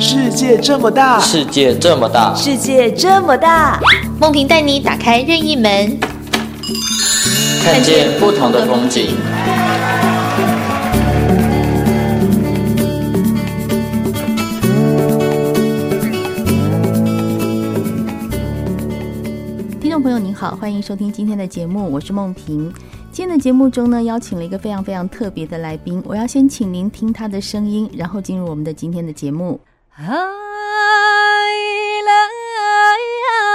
世界这么大，世界这么大，世界这么大，梦萍带你打开任意门，看见不同的风景。听众朋友您好，欢迎收听今天的节目，我是梦萍。今天的节目中呢，邀请了一个非常非常特别的来宾，我要先请您听他的声音，然后进入我们的今天的节目。啊，伊拉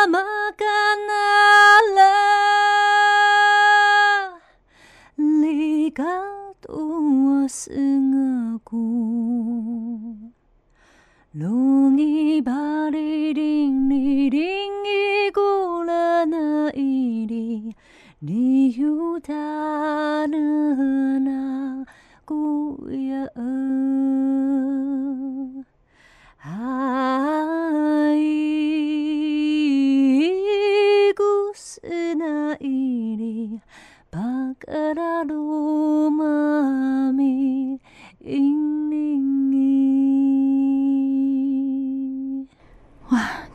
玛嘎娜，离港渡我思阿姑，侬尼。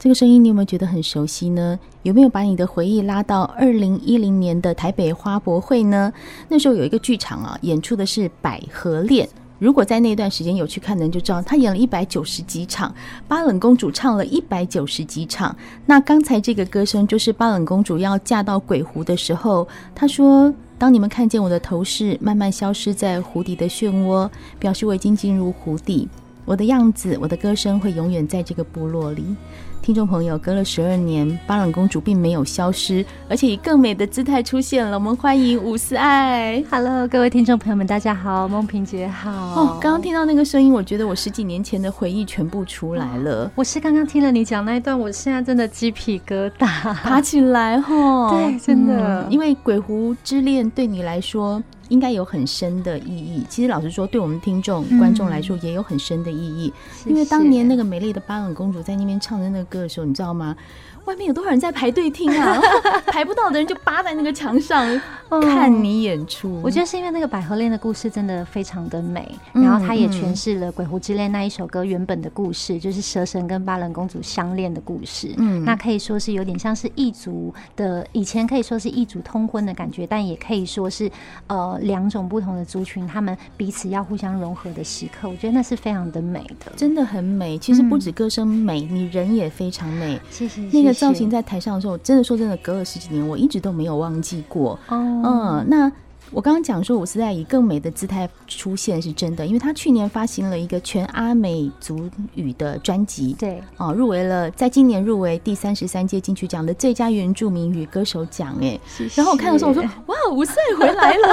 这个声音你有没有觉得很熟悉呢？有没有把你的回忆拉到二零一零年的台北花博会呢？那时候有一个剧场啊，演出的是《百合恋》。如果在那段时间有去看的人就知道，他演了一百九十几场，巴冷公主唱了一百九十几场。那刚才这个歌声就是巴冷公主要嫁到鬼湖的时候，她说：“当你们看见我的头饰慢慢消失在湖底的漩涡，表示我已经进入湖底，我的样子，我的歌声会永远在这个部落里。”听众朋友，隔了十二年，巴朗公主并没有消失，而且以更美的姿态出现了。我们欢迎伍思爱。Hello，各位听众朋友们，大家好，梦萍姐好。哦，刚刚听到那个声音，我觉得我十几年前的回忆全部出来了。哦、我是刚刚听了你讲那一段，我现在真的鸡皮疙瘩爬起来哈。对，真的、嗯，因为鬼狐之恋对你来说。应该有很深的意义。其实老实说，对我们听众、观众来说，也有很深的意义。嗯、因为当年那个美丽的巴冷公主在那边唱的那个歌的时候，你知道吗？外面有多少人在排队听啊？排不到的人就扒在那个墙上 看你演出。嗯。我觉得是因为那个百合恋的故事真的非常的美，然后它也诠释了《鬼狐之恋》那一首歌原本的故事，就是蛇神跟巴冷公主相恋的故事。嗯，那可以说是有点像是异族的，以前可以说是异族通婚的感觉，但也可以说是呃两种不同的族群他们彼此要互相融合的时刻。我觉得那是非常的美的，真的很美。其实不止歌声美，你人也非常美。谢谢。那个。造型在台上的时候，真的说真的，隔了十几年，我一直都没有忘记过。Oh. 嗯，那。我刚刚讲说，伍思在以更美的姿态出现是真的，因为他去年发行了一个全阿美族语的专辑，对，哦，入围了，在今年入围第三十三届金曲奖的最佳原住民语歌手奖，哎，然后我看的时候，我说，哇，伍思爱回来了，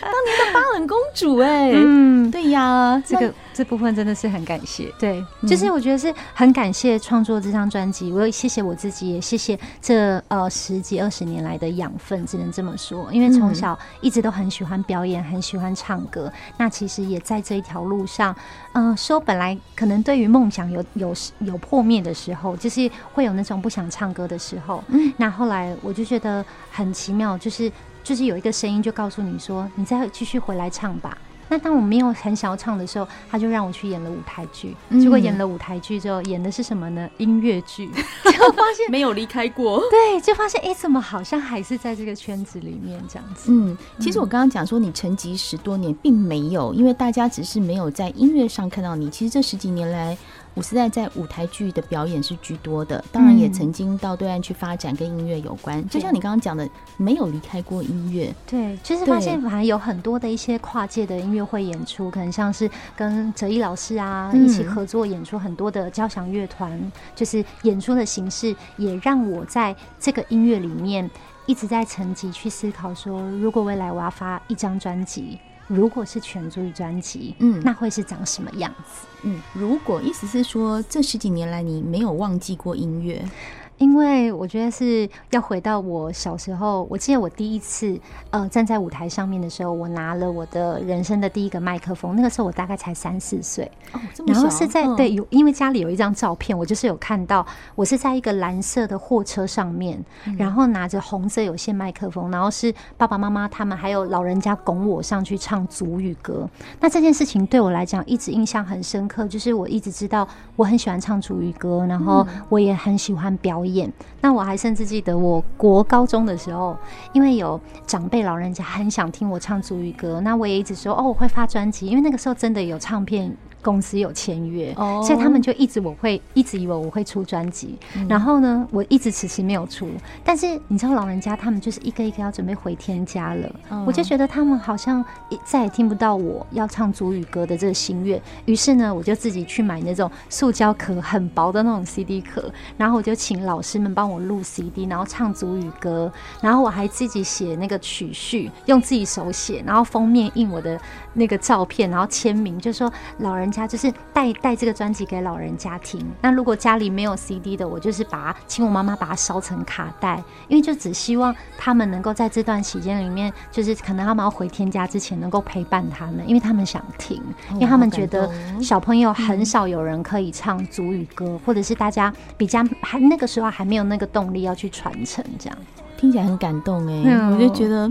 当年的巴冷公主，哎，嗯，对呀，这个这部分真的是很感谢，对，就是我觉得是很感谢创作这张专辑，我也谢谢我自己，也谢谢这呃十几二十年来的养分，只能这么说，因为从小一直都。很喜欢表演，很喜欢唱歌。那其实也在这一条路上，嗯、呃，说本来可能对于梦想有有有破灭的时候，就是会有那种不想唱歌的时候。嗯，那后来我就觉得很奇妙，就是就是有一个声音就告诉你说，你再继续回来唱吧。那当我没有很想要唱的时候，他就让我去演了舞台剧。结果演了舞台剧之后，演的是什么呢？音乐剧。结果发现没有离开过。对，就发现哎，怎么好像还是在这个圈子里面这样子？嗯，其实我刚刚讲说你沉寂十多年，并没有，因为大家只是没有在音乐上看到你。其实这十几年来。伍思代在舞台剧的表演是居多的，当然也曾经到对岸去发展跟音乐有关。嗯、就像你刚刚讲的，没有离开过音乐。对，就是发现反而有很多的一些跨界的音乐会演出，可能像是跟哲一老师啊一起合作演出很多的交响乐团，嗯、就是演出的形式也让我在这个音乐里面一直在层级去思考说，说如果未来我要发一张专辑。如果是全族语专辑，嗯，那会是长什么样子？嗯，如果意思是说，这十几年来你没有忘记过音乐，因为我觉得是要回到我小时候，我记得我第一次呃站在舞台上面的时候，我拿了我的人生的第一个麦克风，那个时候我大概才三四岁，然后是在、嗯、对有，因为家里有一张照片，我就是有看到我是在一个蓝色的货车上面，嗯、然后拿着红色有线麦克风，然后是爸爸妈妈他们还有老人家拱我上去唱族语歌。那这件事情对我来讲一直印象很深刻，就是我一直知道我很喜欢唱族语歌，然后我也很喜欢表演。演那我还甚至记得，我国高中的时候，因为有长辈老人家很想听我唱主语歌，那我也一直说哦，我会发专辑，因为那个时候真的有唱片。公司有签约，oh. 所以他们就一直我会一直以为我会出专辑，嗯、然后呢，我一直迟迟没有出。但是你知道，老人家他们就是一个一个要准备回天家了，oh. 我就觉得他们好像再也听不到我要唱主语歌的这个心愿。于是呢，我就自己去买那种塑胶壳很薄的那种 CD 壳，然后我就请老师们帮我录 CD，然后唱主语歌，然后我还自己写那个曲序，用自己手写，然后封面印我的那个照片，然后签名，就说老人。家就是带带这个专辑给老人家听。那如果家里没有 CD 的，我就是把它请我妈妈把它烧成卡带，因为就只希望他们能够在这段期间里面，就是可能他们要回天家之前，能够陪伴他们，因为他们想听，因为他们觉得小朋友很少有人可以唱祖语歌，或者是大家比较还那个时候还没有那个动力要去传承，这样听起来很感动哎、欸，我就觉得。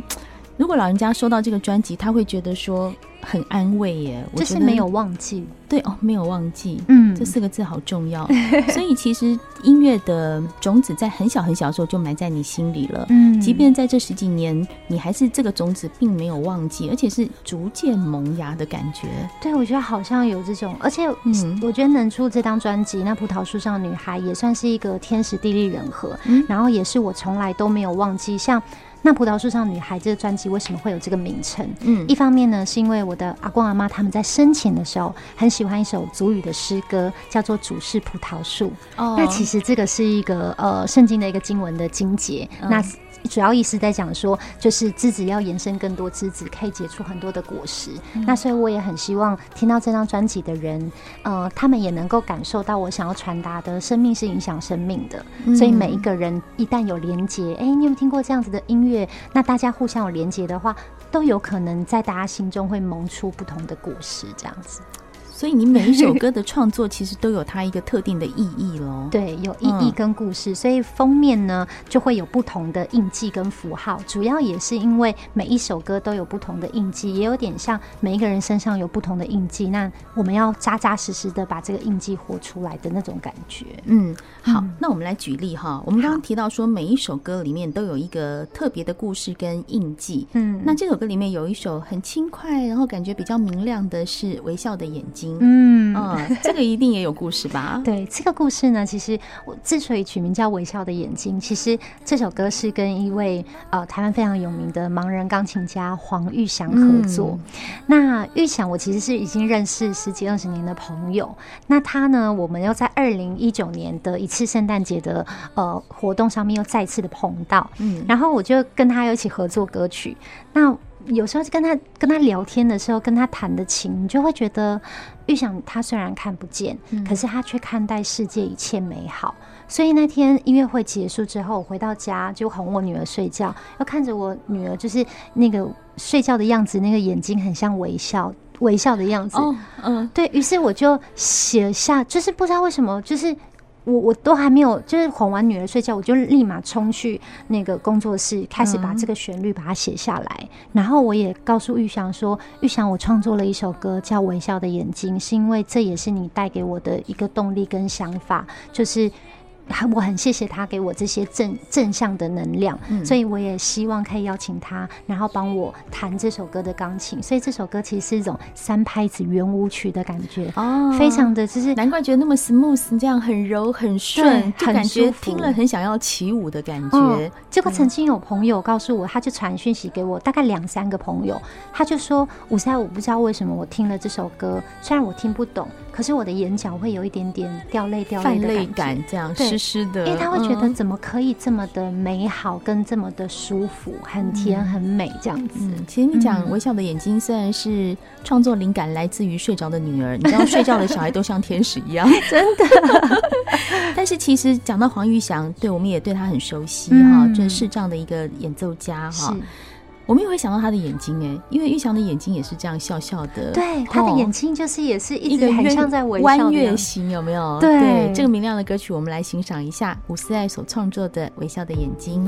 如果老人家收到这个专辑，他会觉得说很安慰耶。我就是没有忘记，对哦，没有忘记，嗯，这四个字好重要。所以其实音乐的种子在很小很小的时候就埋在你心里了。嗯，即便在这十几年，你还是这个种子并没有忘记，而且是逐渐萌芽的感觉。对，我觉得好像有这种，而且嗯，我觉得能出这张专辑，那葡萄树上女孩也算是一个天时地利人和，嗯，然后也是我从来都没有忘记，像。那葡萄树上女孩这个专辑为什么会有这个名称？嗯，一方面呢，是因为我的阿公阿妈他们在生前的时候很喜欢一首祖语的诗歌，叫做《主是葡萄树》。哦，那其实这个是一个呃圣经的一个经文的经节。嗯、那主要意思在讲说，就是枝子要延伸更多枝子，可以结出很多的果实。嗯、那所以我也很希望听到这张专辑的人，呃，他们也能够感受到我想要传达的生命是影响生命的。嗯、所以每一个人一旦有连接，哎、欸，你有没有听过这样子的音乐？那大家互相有连接的话，都有可能在大家心中会萌出不同的故事，这样子。所以你每一首歌的创作其实都有它一个特定的意义喽。对，有意义跟故事，嗯、所以封面呢就会有不同的印记跟符号。主要也是因为每一首歌都有不同的印记，也有点像每一个人身上有不同的印记。那我们要扎扎实实的把这个印记活出来的那种感觉。嗯，好，嗯、那我们来举例哈。我们刚刚提到说每一首歌里面都有一个特别的故事跟印记。嗯，那这首歌里面有一首很轻快，然后感觉比较明亮的是微笑的眼睛。嗯，哦，这个一定也有故事吧？对，这个故事呢，其实我之所以取名叫《微笑的眼睛》，其实这首歌是跟一位呃台湾非常有名的盲人钢琴家黄玉祥合作。嗯、那玉祥，我其实是已经认识十几二十年的朋友。那他呢，我们又在二零一九年的一次圣诞节的呃活动上面又再次的碰到。嗯，然后我就跟他一起合作歌曲。那有时候跟他跟他聊天的时候，跟他弹的琴，你就会觉得，玉祥他虽然看不见，嗯、可是他却看待世界一切美好。所以那天音乐会结束之后，我回到家就哄我女儿睡觉，要看着我女儿就是那个睡觉的样子，那个眼睛很像微笑微笑的样子。哦，嗯，对，于是我就写下，就是不知道为什么，就是。我我都还没有，就是哄完女儿睡觉，我就立马冲去那个工作室，开始把这个旋律把它写下来。然后我也告诉玉祥说：“玉祥，我创作了一首歌叫《微笑的眼睛》，是因为这也是你带给我的一个动力跟想法，就是。”我很谢谢他给我这些正正向的能量，嗯、所以我也希望可以邀请他，然后帮我弹这首歌的钢琴。所以这首歌其实是一种三拍子圆舞曲的感觉哦，非常的就是难怪觉得那么 smooth，这样很柔很顺，就感觉听了很想要起舞的感觉。嗯、结果曾经有朋友告诉我，他就传讯息给我，大概两三个朋友，他就说：“五三，我不知道为什么我听了这首歌，虽然我听不懂。”可是我的眼角会有一点点掉泪掉泪的泪感，这样湿湿的，因为他会觉得嗯。怎么可以这么的美好，跟这么的舒服，很甜很美这样子。嗯，其实你讲嗯微笑的眼睛，虽然是创作灵感来自于睡着的女儿，你知道睡觉的小孩都像天使一样，真的。但是其实讲到黄玉祥，对我们也对他很熟悉嗯。哈，就是视障的一个演奏家哈。是。我们也会想到他的眼睛哎，因为玉祥的眼睛也是这样笑笑的，对，他的哦眼睛就是也是一直很像在微笑弯月形，有没有？对这个明亮的歌曲，我们来欣赏一下伍思爱所创作的《微笑的眼睛》。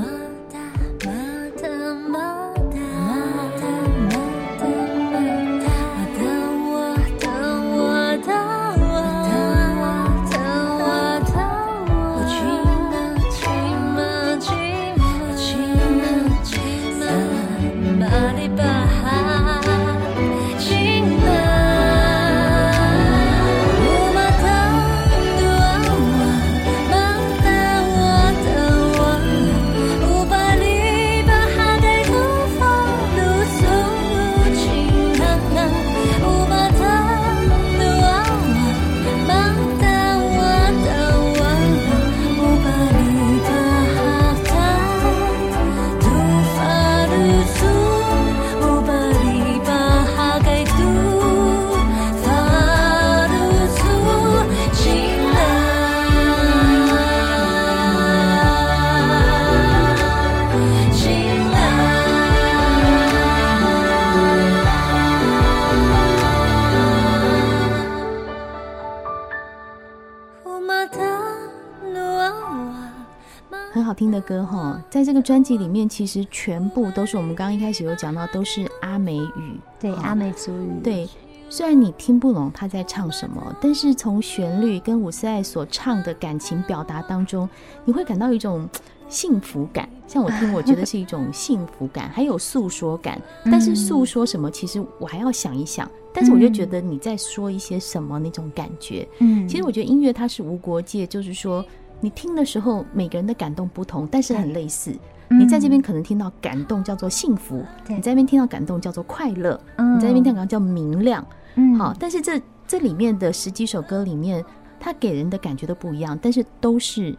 歌哈，在这个专辑里面，其实全部都是我们刚刚一开始有讲到，都是阿美语，对，哦阿美族语，对。虽然你听不懂他在唱什么，但是从旋律跟伍思爱所唱的感情表达当中，你会感到一种幸福感。像我听，我觉得是一种幸福感，还有诉说感。但是诉说什么，其实我还要想一想。但是我就觉得你在说一些什么那种感觉。嗯，其实我觉得音乐它是无国界，就是说你听的时候，每个人的感动不同，但是很类似。你在这边可能听到感动叫做幸福，你在那边听到感动叫做快乐，你在那边听到叫明亮。嗯，好，但是这这里面的十几首歌里面，它给人的感觉都不一样，但是都是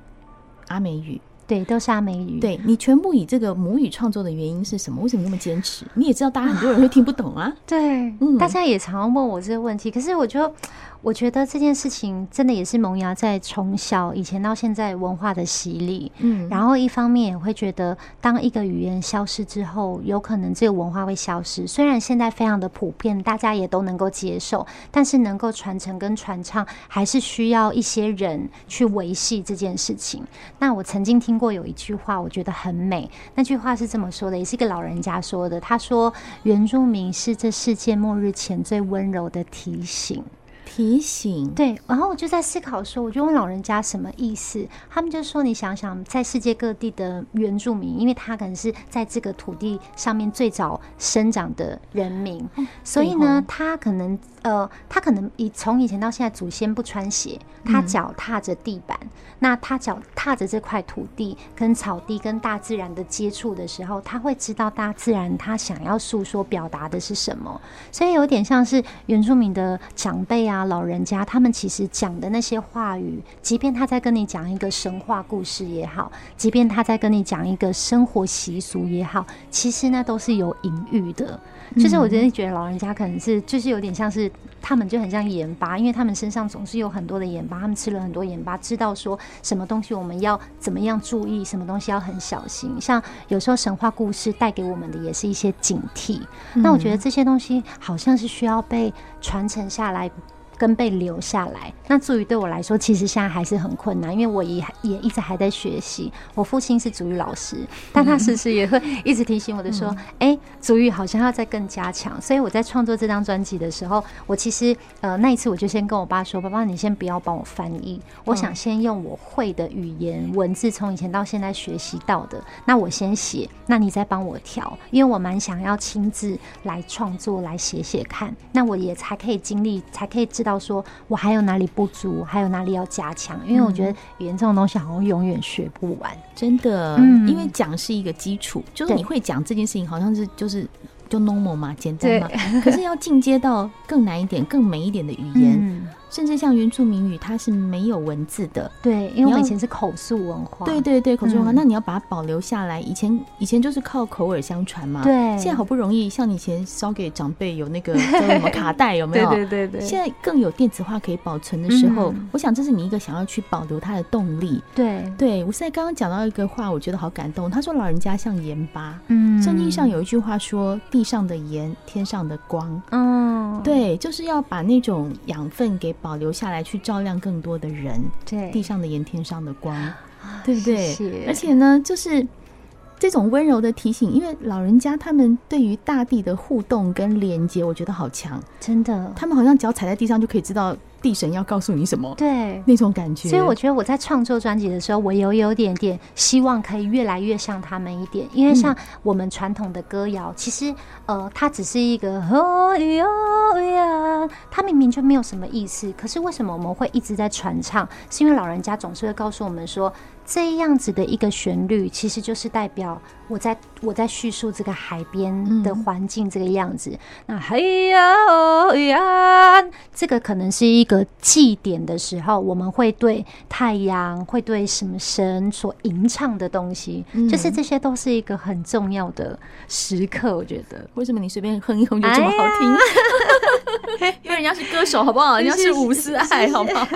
阿美语。对，都是阿美语。对，你全部以这个母语创作的原因是什么？为什么那么坚持？你也知道，大家很多人会听不懂啊。对，嗯，大家也常常问我这个问题，可是我就。我觉得这件事情真的也是萌芽在从小以前到现在文化的洗礼，嗯，然后一方面也会觉得，当一个语言消失之后，有可能这个文化会消失。虽然现在非常的普遍，大家也都能够接受，但是能够传承跟传唱，还是需要一些人去维系这件事情。那我曾经听过有一句话，我觉得很美，那句话是这么说的，也是一个老人家说的，他说：“原住民是这世界末日前最温柔的提醒。”提醒。对，然后我就在思考说，我就问老人家什么意思？他们就说：你想想，在世界各地的原住民，因为他可能是在这个土地上面最早生长的人民，所以呢，他可能呃，他可能以从以前到现在，祖先不穿鞋，他脚踏着地板，那他脚踏着这块土地，跟草地、跟大自然的接触的时候，他会知道大自然他想要诉说、表达的是什么，所以有点像是原住民的长辈啊。老人家他们其实讲的那些话语，即便他在跟你讲一个神话故事也好，即便他在跟你讲一个生活习俗也好，其实那都是有隐喻的。就是我真的觉得老人家可能是就是有点像是他们就很像盐巴，因为他们身上总是有很多的盐巴，他们吃了很多盐巴，知道说什么东西我们要怎么样注意，什么东西要很小心。像有时候神话故事带给我们的也是一些警惕。那我觉得这些东西好像是需要被传承下来。跟被留下来，那主语对我来说，其实现在还是很困难，因为我也也一直还在学习。我父亲是主语老师，但他时时也会 一直提醒我的说：“哎、嗯，族语好像要再更加强。”所以我在创作这张专辑的时候，我其实呃那一次我就先跟我爸说：“爸爸，你先不要帮我翻译，我想先用我会的语言文字，从以前到现在学习到的，那我先写，那你再帮我调，因为我蛮想要亲自来创作，来写写看，那我也才可以经历，才可以知道。”到说我还有哪里不足，还有哪里要加强？因为我觉得语言这种东西好像永远学不完，真的。嗯，因为讲是一个基础，就是你会讲这件事情，好像是就是就 normal 嘛，简单嘛。可是要进阶到更难一点、更美一点的语言，甚至像原住民语，它是没有文字的。对，因为我们以前是口述文化。对对对，口述文化，嗯、那你要把它保留下来。以前以前就是靠口耳相传嘛。对。现在好不容易，像以前烧给长辈有那个 叫什么卡带，有没有？对对对对。现在更有电子化可以保存的时候，嗯、我想这是你一个想要去保留它的动力。对对，我现在刚刚讲到一个话，我觉得好感动。他说老人家像盐巴。嗯。圣经上有一句话说：“地上的盐，天上的光。”嗯。对，就是要把那种养分给保留下来，去照亮更多的人。对，地上的盐，天上的光，对不对？而且呢，就是这种温柔的提醒，因为老人家他们对于大地的互动跟连接，我觉得好强，真的。他们好像脚踩在地上就可以知道。地神要告诉你什么？对，那种感觉。所以我觉得我在创作专辑的时候，我有有点点希望可以越来越像他们一点，因为像我们传统的歌谣，其实呃，它只是一个哦哟呀，它明明就没有什么意思，可是为什么我们会一直在传唱？是因为老人家总是会告诉我们说，这样子的一个旋律，其实就是代表我在我在叙述这个海边的环境这个样子。嗯、那嘿呀哦呀，这个可能是一个祭典的时候，我们会对太阳、会对什么神所吟唱的东西，嗯、就是这些都是一个很重要的时刻。我觉得，为什么你随便哼一哼就这么好听？哎、因为人家是歌手，好不好？人家是伍思爱，好不好？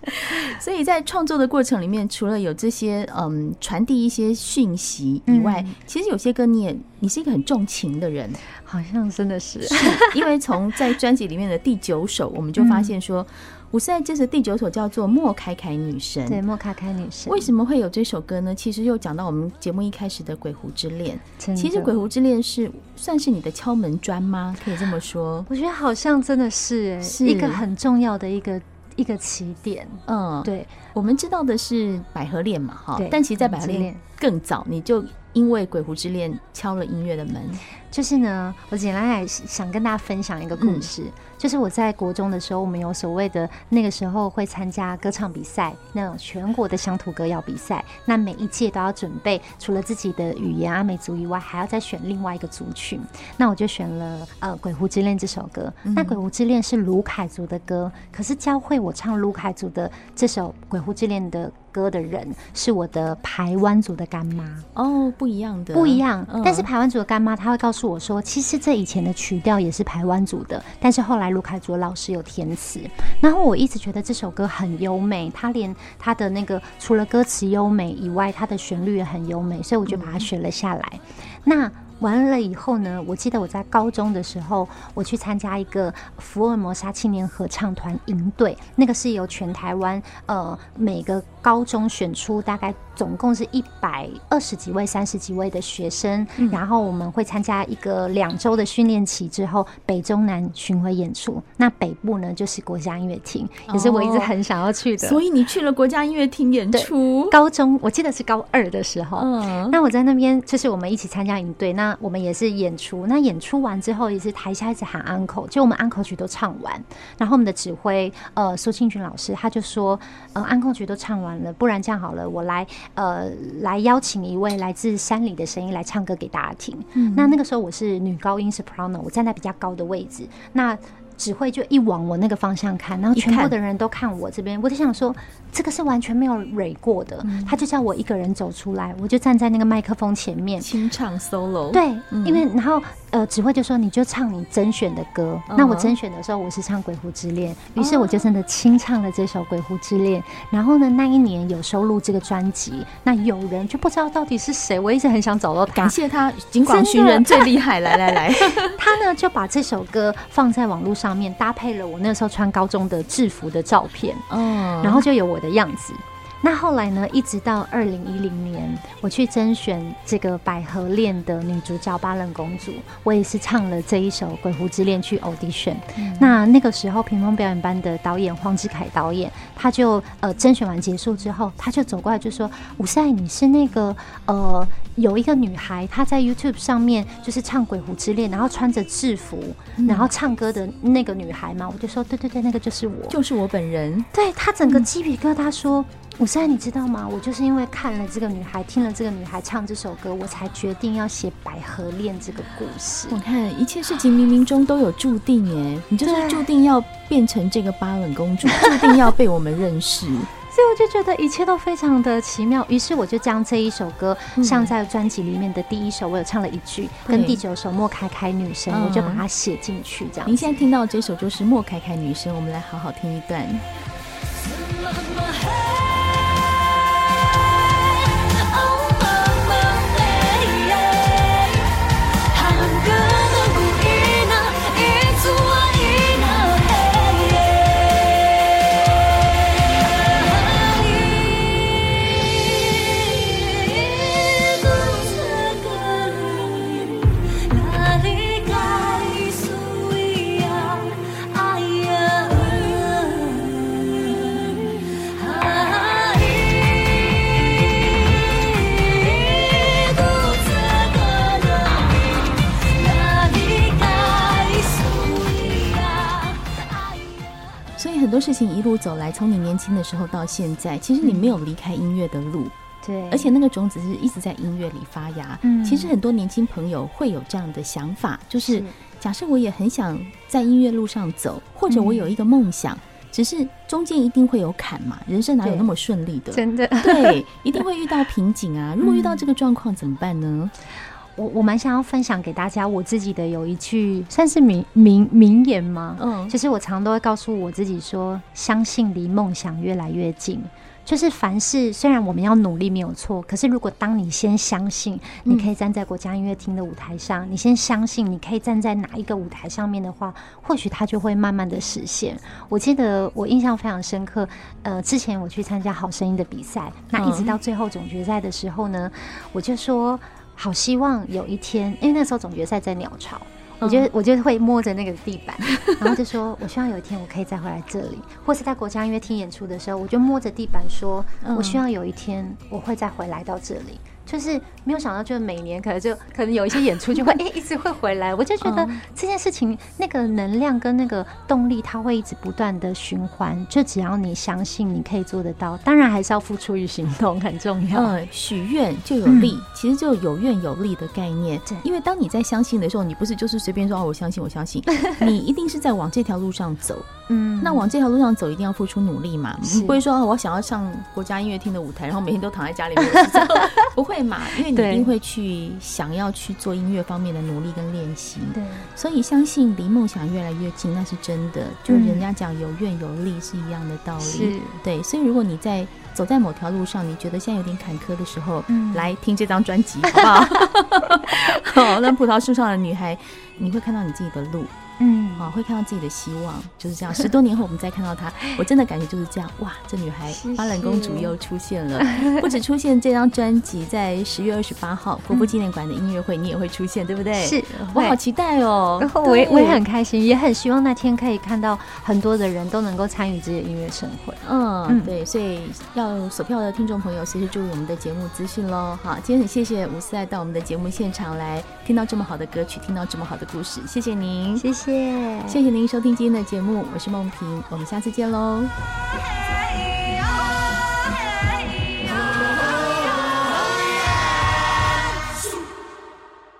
所以在创作的过程里面，除了有这些。些嗯，传递一些讯息以外，嗯、其实有些歌你也你是一个很重情的人，好像真的是，是因为从在专辑里面的第九首，我们就发现说，我现在这是第九首叫做《莫凯凯女神》，对，莫凯凯女神为什么会有这首歌呢？其实又讲到我们节目一开始的《鬼狐之恋》，其实《鬼狐之恋》是算是你的敲门砖吗？可以这么说？我觉得好像真的是，哎，是一个很重要的一个。一个起点，嗯，对，我们知道的是百合恋嘛，哈，但其实，在百合恋更早，你就因为鬼狐之恋。敲了音乐的门。就是呢，我简单来想跟大家分享一个故事，嗯、就是我在国中的时候，我们有所谓的那个时候会参加歌唱比赛，那种全国的乡土歌谣比赛，那每一届都要准备，除了自己的语言阿美族以外，还要再选另外一个族群。那我就选了呃《鬼狐之恋》这首歌。嗯、那《鬼狐之恋》是卢凯族的歌，可是教会我唱卢凯族的这首《鬼狐之恋》的歌的人是我的排湾族的干妈。哦，不一样的，不一样。嗯、但是排湾族的干妈，她会告诉我。说，其实这以前的曲调也是排湾族的，但是后来卢凯卓老师有填词，然后我一直觉得这首歌很优美，它连它的那个除了歌词优美以外，它的旋律也很优美，所以我就把它学了下来。嗯、那。完了以后呢，我记得我在高中的时候，我去参加一个福尔摩沙青年合唱团营队，那个是由全台湾呃每个高中选出大概总共是一百二十几位、三十几位的学生，嗯、然后我们会参加一个两周的训练期之后，北中南巡回演出。那北部呢就是国家音乐厅，也是我一直很想要去的。哦、所以你去了国家音乐厅演出？高中我记得是高二的时候，嗯，那我在那边就是我们一起参加营队那。那我们也是演出，那演出完之后也是台下一直喊安口，就我们安口曲都唱完，然后我们的指挥呃苏庆群老师他就说，呃安口曲都唱完了，不然这样好了，我来呃来邀请一位来自山里的声音来唱歌给大家听。嗯、那那个时候我是女高音 soprano，我站在比较高的位置，那指挥就一往我那个方向看，然后全部的人都看我这边，我就想说。这个是完全没有蕊过的，嗯、他就叫我一个人走出来，我就站在那个麦克风前面清唱 solo。对，嗯、因为然后呃，指挥就说你就唱你甄选的歌。嗯、那我甄选的时候我是唱《鬼狐之恋》，于是我就真的清唱了这首《鬼狐之恋》。然后呢，那一年有收录这个专辑，那有人就不知道到底是谁，我一直很想找到他。感谢他，警广寻人最厉害，来来来，他呢就把这首歌放在网络上面，搭配了我那时候穿高中的制服的照片，嗯，然后就有我的样子。那后来呢？一直到二零一零年，我去甄选这个百合恋的女主角巴冷公主，我也是唱了这一首《鬼狐之恋》去 audition。嗯、那那个时候，屏风表演班的导演黄志凯导演，他就呃甄选完结束之后，他就走过来就说：“伍思爱，你是那个呃有一个女孩，她在 YouTube 上面就是唱《鬼狐之恋》，然后穿着制服，然后唱歌的那个女孩嘛？”我就说：“对对对，那个就是我，就是我本人。”对，他整个鸡皮疙瘩说。伍思爱，你知道吗？我就是因为看了这个女孩，听了这个女孩唱这首歌，我才决定要写《百合恋》这个故事。我看一切事情冥冥中都有注定，哎，你就是注定要变成这个巴冷公主，注定要被我们认识。所以我就觉得一切都非常的奇妙。于是我就将这一首歌，像在专辑里面的第一首，我有唱了一句，跟第九首《莫开开女生》，我就把它写进去。这样，您现在听到这首就是《莫开开女生》，我们来好好听一段。多事情一路走来，从你年轻的时候到现在，其实你没有离开音乐的路，对，而且那个种子是一直在音乐里发芽。嗯，其实很多年轻朋友会有这样的想法，就是假设我也很想在音乐路上走，或者我有一个梦想，只是中间一定会有坎嘛，人生哪有那么顺利的？真的，对，一定会遇到瓶颈啊。如果遇到这个状况怎么办呢？我我蛮想要分享给大家我自己的有一句算是名名名言吗？嗯，就是我常常都会告诉我自己说，相信离梦想越来越近。就是凡事虽然我们要努力没有错，可是如果当你先相信你可以站在国家音乐厅的舞台上，嗯，你先相信你可以站在哪一个舞台上面的话，或许它就会慢慢的实现。我记得我印象非常深刻，呃，之前我去参加好声音的比赛，那一直到最后总决赛的时候呢，我就说。好希望有一天，因为那时候总决赛在鸟巢，我觉得我就会摸着那个地板，然后就说，我希望有一天我可以再回来这里，或是在国家音乐厅演出的时候，我就摸着地板说，我希望有一天我会再回来到这里。就是没有想到，就是每年可能就可能有一些演出就会哎、欸、一直会回来，我就觉得这件事情那个能量跟那个动力，它会一直不断的循环。就只要你相信你可以做得到，当然还是要付出与行动很重要。嗯，许愿就有力，嗯、其实就有愿有力的概念。因为当你在相信的时候，你不是就是随便说哦，我相信，我相信，你一定是在往这条路上走。嗯，那往这条路上走，一定要付出努力嘛。你不会说我想要上国家音乐厅的舞台，然后每天都躺在家里面，不会嘛？因为你一定会去想要去做音乐方面的努力跟练习。对，所以相信离梦想越来越近，那是真的。就人家讲有愿有力是一样的道理。是，对。所以如果你在走在某条路上，你觉得现在有点坎坷的时候，嗯，来听这张专辑，好不好？好，那葡萄树上的女孩，你会看到你自己的路。嗯，好，会看到自己的希望，就是这样。十多年后，我们再看到她，我真的感觉就是这样。哇，这女孩巴兰公主又出现了，不止出现这张专辑，在十月二十八号国父纪念馆的音乐会，你也会出现，对不对？是，我好期待哦。然后我也我也很开心，也很希望那天可以看到很多的人都能够参与这些音乐盛会。嗯，对，所以要索票的听众朋友，随时注意我们的节目资讯喽。好，今天很谢谢吴思爱到我们的节目现场来，听到这么好的歌曲，听到这么好的故事，谢谢您，谢谢。谢谢您收听今天的节目，我是梦萍，我们下次见喽。